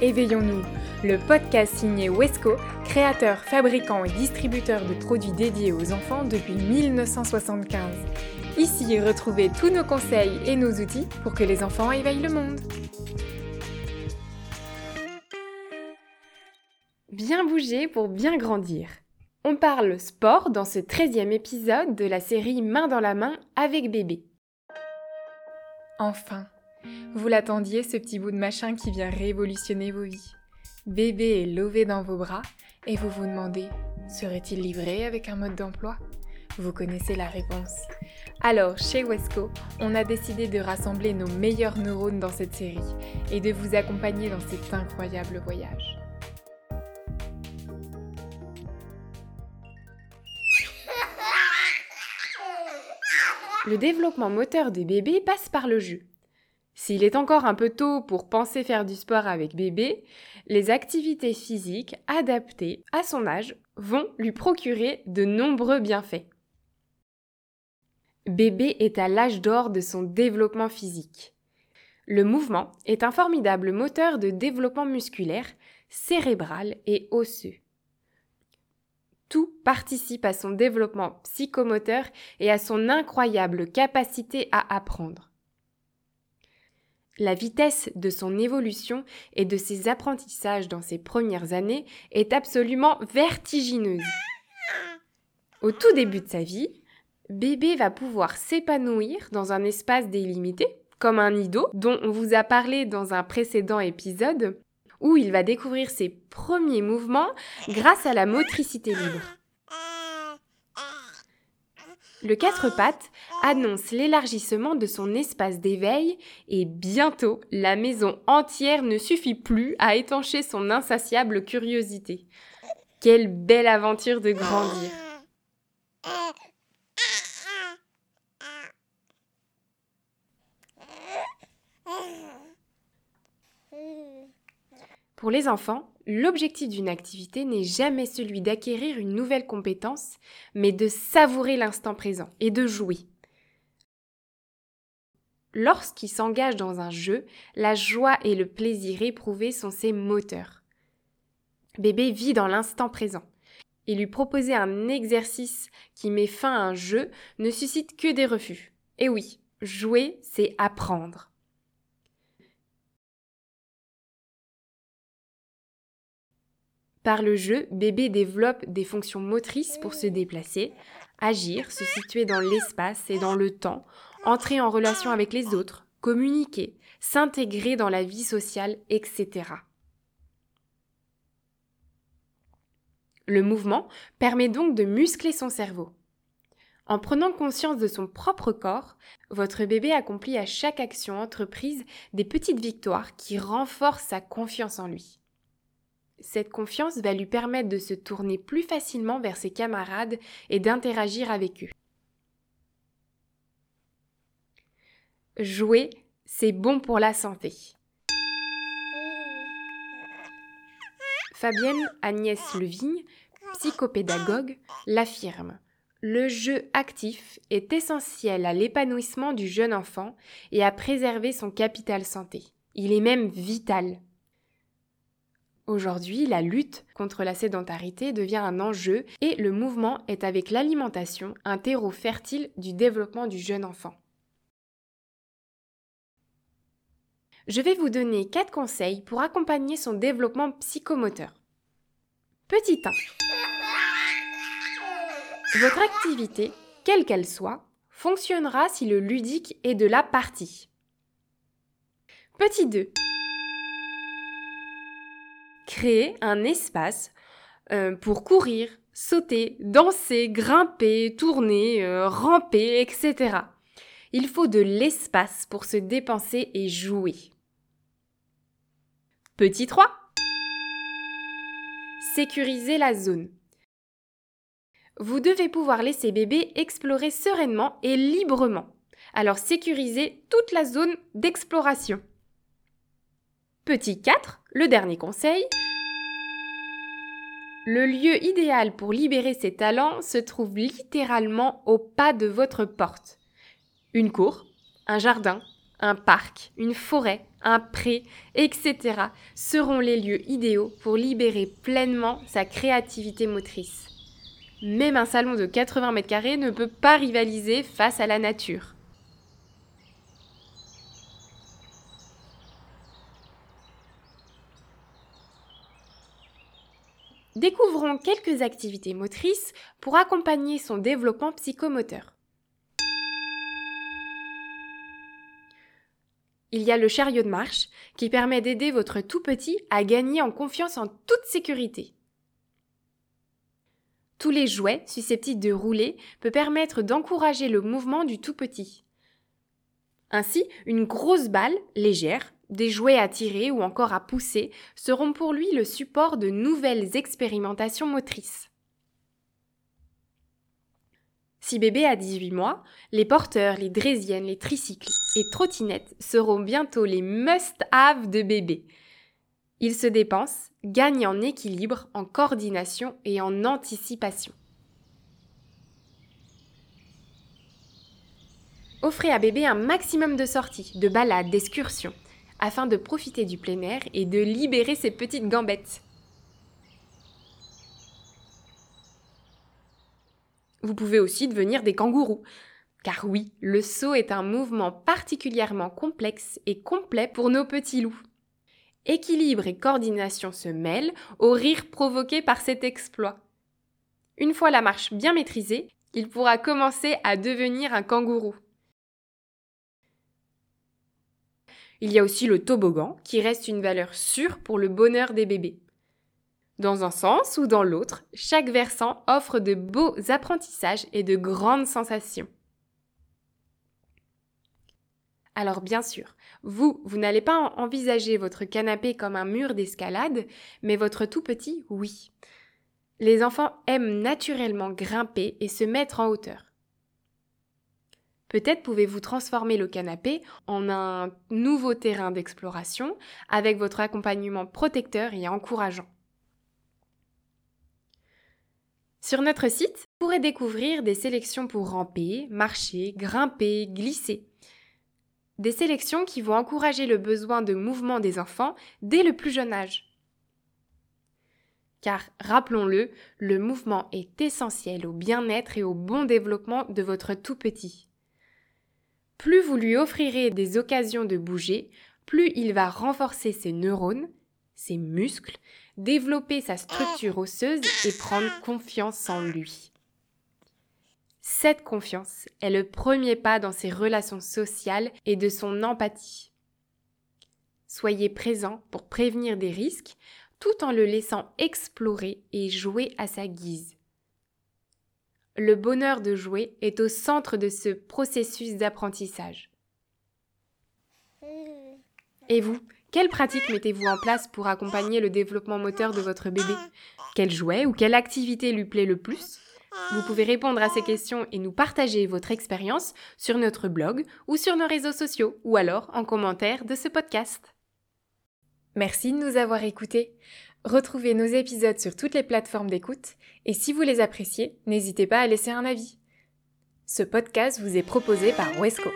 Éveillons-nous, le podcast signé Wesco, créateur, fabricant et distributeur de produits dédiés aux enfants depuis 1975. Ici, retrouvez tous nos conseils et nos outils pour que les enfants éveillent le monde. Bien bouger pour bien grandir. On parle sport dans ce 13e épisode de la série Main dans la main avec bébé. Enfin, vous l'attendiez, ce petit bout de machin qui vient révolutionner vos vies. Bébé est lové dans vos bras et vous vous demandez, serait-il livré avec un mode d'emploi? Vous connaissez la réponse. Alors, chez Wesco, on a décidé de rassembler nos meilleurs neurones dans cette série et de vous accompagner dans cet incroyable voyage. Le développement moteur des bébés passe par le jeu. S'il est encore un peu tôt pour penser faire du sport avec bébé, les activités physiques adaptées à son âge vont lui procurer de nombreux bienfaits. Bébé est à l'âge d'or de son développement physique. Le mouvement est un formidable moteur de développement musculaire, cérébral et osseux. Tout participe à son développement psychomoteur et à son incroyable capacité à apprendre. La vitesse de son évolution et de ses apprentissages dans ses premières années est absolument vertigineuse. Au tout début de sa vie, bébé va pouvoir s'épanouir dans un espace délimité, comme un nido dont on vous a parlé dans un précédent épisode, où il va découvrir ses premiers mouvements grâce à la motricité libre. Le quatre pattes annonce l'élargissement de son espace d'éveil et bientôt la maison entière ne suffit plus à étancher son insatiable curiosité. Quelle belle aventure de grandir. Pour les enfants, l'objectif d'une activité n'est jamais celui d'acquérir une nouvelle compétence, mais de savourer l'instant présent et de jouer. Lorsqu'il s'engage dans un jeu, la joie et le plaisir éprouvé sont ses moteurs. Bébé vit dans l'instant présent. Et lui proposer un exercice qui met fin à un jeu ne suscite que des refus. Et oui, jouer, c'est apprendre. Par le jeu, bébé développe des fonctions motrices pour se déplacer, agir, se situer dans l'espace et dans le temps, entrer en relation avec les autres, communiquer, s'intégrer dans la vie sociale, etc. Le mouvement permet donc de muscler son cerveau. En prenant conscience de son propre corps, votre bébé accomplit à chaque action entreprise des petites victoires qui renforcent sa confiance en lui. Cette confiance va lui permettre de se tourner plus facilement vers ses camarades et d'interagir avec eux. Jouer, c'est bon pour la santé. Fabienne Agnès Levigne, psychopédagogue, l'affirme. Le jeu actif est essentiel à l'épanouissement du jeune enfant et à préserver son capital santé. Il est même vital. Aujourd'hui, la lutte contre la sédentarité devient un enjeu et le mouvement est avec l'alimentation un terreau fertile du développement du jeune enfant. Je vais vous donner 4 conseils pour accompagner son développement psychomoteur. Petit 1. Votre activité, quelle qu'elle soit, fonctionnera si le ludique est de la partie. Petit 2 créer un espace euh, pour courir, sauter, danser, grimper, tourner, euh, ramper, etc. Il faut de l'espace pour se dépenser et jouer. Petit 3. Sécuriser la zone. Vous devez pouvoir laisser bébé explorer sereinement et librement. Alors sécurisez toute la zone d'exploration. Petit 4, le dernier conseil, le lieu idéal pour libérer ses talents se trouve littéralement au pas de votre porte. Une cour, un jardin, un parc, une forêt, un pré, etc. seront les lieux idéaux pour libérer pleinement sa créativité motrice. Même un salon de 80 mètres carrés ne peut pas rivaliser face à la nature. Découvrons quelques activités motrices pour accompagner son développement psychomoteur. Il y a le chariot de marche qui permet d'aider votre tout petit à gagner en confiance en toute sécurité. Tous les jouets susceptibles de rouler peuvent permettre d'encourager le mouvement du tout petit. Ainsi, une grosse balle légère, des jouets à tirer ou encore à pousser seront pour lui le support de nouvelles expérimentations motrices. Si bébé a 18 mois, les porteurs, les draisiennes, les tricycles et trottinettes seront bientôt les must-have de bébé. Ils se dépensent, gagnent en équilibre, en coordination et en anticipation. Offrez à bébé un maximum de sorties, de balades, d'excursions, afin de profiter du plein air et de libérer ses petites gambettes. Vous pouvez aussi devenir des kangourous. Car oui, le saut est un mouvement particulièrement complexe et complet pour nos petits loups. Équilibre et coordination se mêlent au rire provoqué par cet exploit. Une fois la marche bien maîtrisée, il pourra commencer à devenir un kangourou. Il y a aussi le toboggan, qui reste une valeur sûre pour le bonheur des bébés. Dans un sens ou dans l'autre, chaque versant offre de beaux apprentissages et de grandes sensations. Alors bien sûr, vous, vous n'allez pas envisager votre canapé comme un mur d'escalade, mais votre tout petit, oui. Les enfants aiment naturellement grimper et se mettre en hauteur. Peut-être pouvez-vous transformer le canapé en un nouveau terrain d'exploration avec votre accompagnement protecteur et encourageant. Sur notre site, vous pourrez découvrir des sélections pour ramper, marcher, grimper, glisser. Des sélections qui vont encourager le besoin de mouvement des enfants dès le plus jeune âge. Car, rappelons-le, le mouvement est essentiel au bien-être et au bon développement de votre tout petit. Plus vous lui offrirez des occasions de bouger, plus il va renforcer ses neurones, ses muscles, développer sa structure osseuse et prendre confiance en lui. Cette confiance est le premier pas dans ses relations sociales et de son empathie. Soyez présent pour prévenir des risques tout en le laissant explorer et jouer à sa guise. Le bonheur de jouer est au centre de ce processus d'apprentissage. Et vous, quelle pratique mettez-vous en place pour accompagner le développement moteur de votre bébé? Quel jouet ou quelle activité lui plaît le plus? Vous pouvez répondre à ces questions et nous partager votre expérience sur notre blog ou sur nos réseaux sociaux ou alors en commentaire de ce podcast. Merci de nous avoir écoutés. Retrouvez nos épisodes sur toutes les plateformes d'écoute et si vous les appréciez, n'hésitez pas à laisser un avis. Ce podcast vous est proposé par Wesco.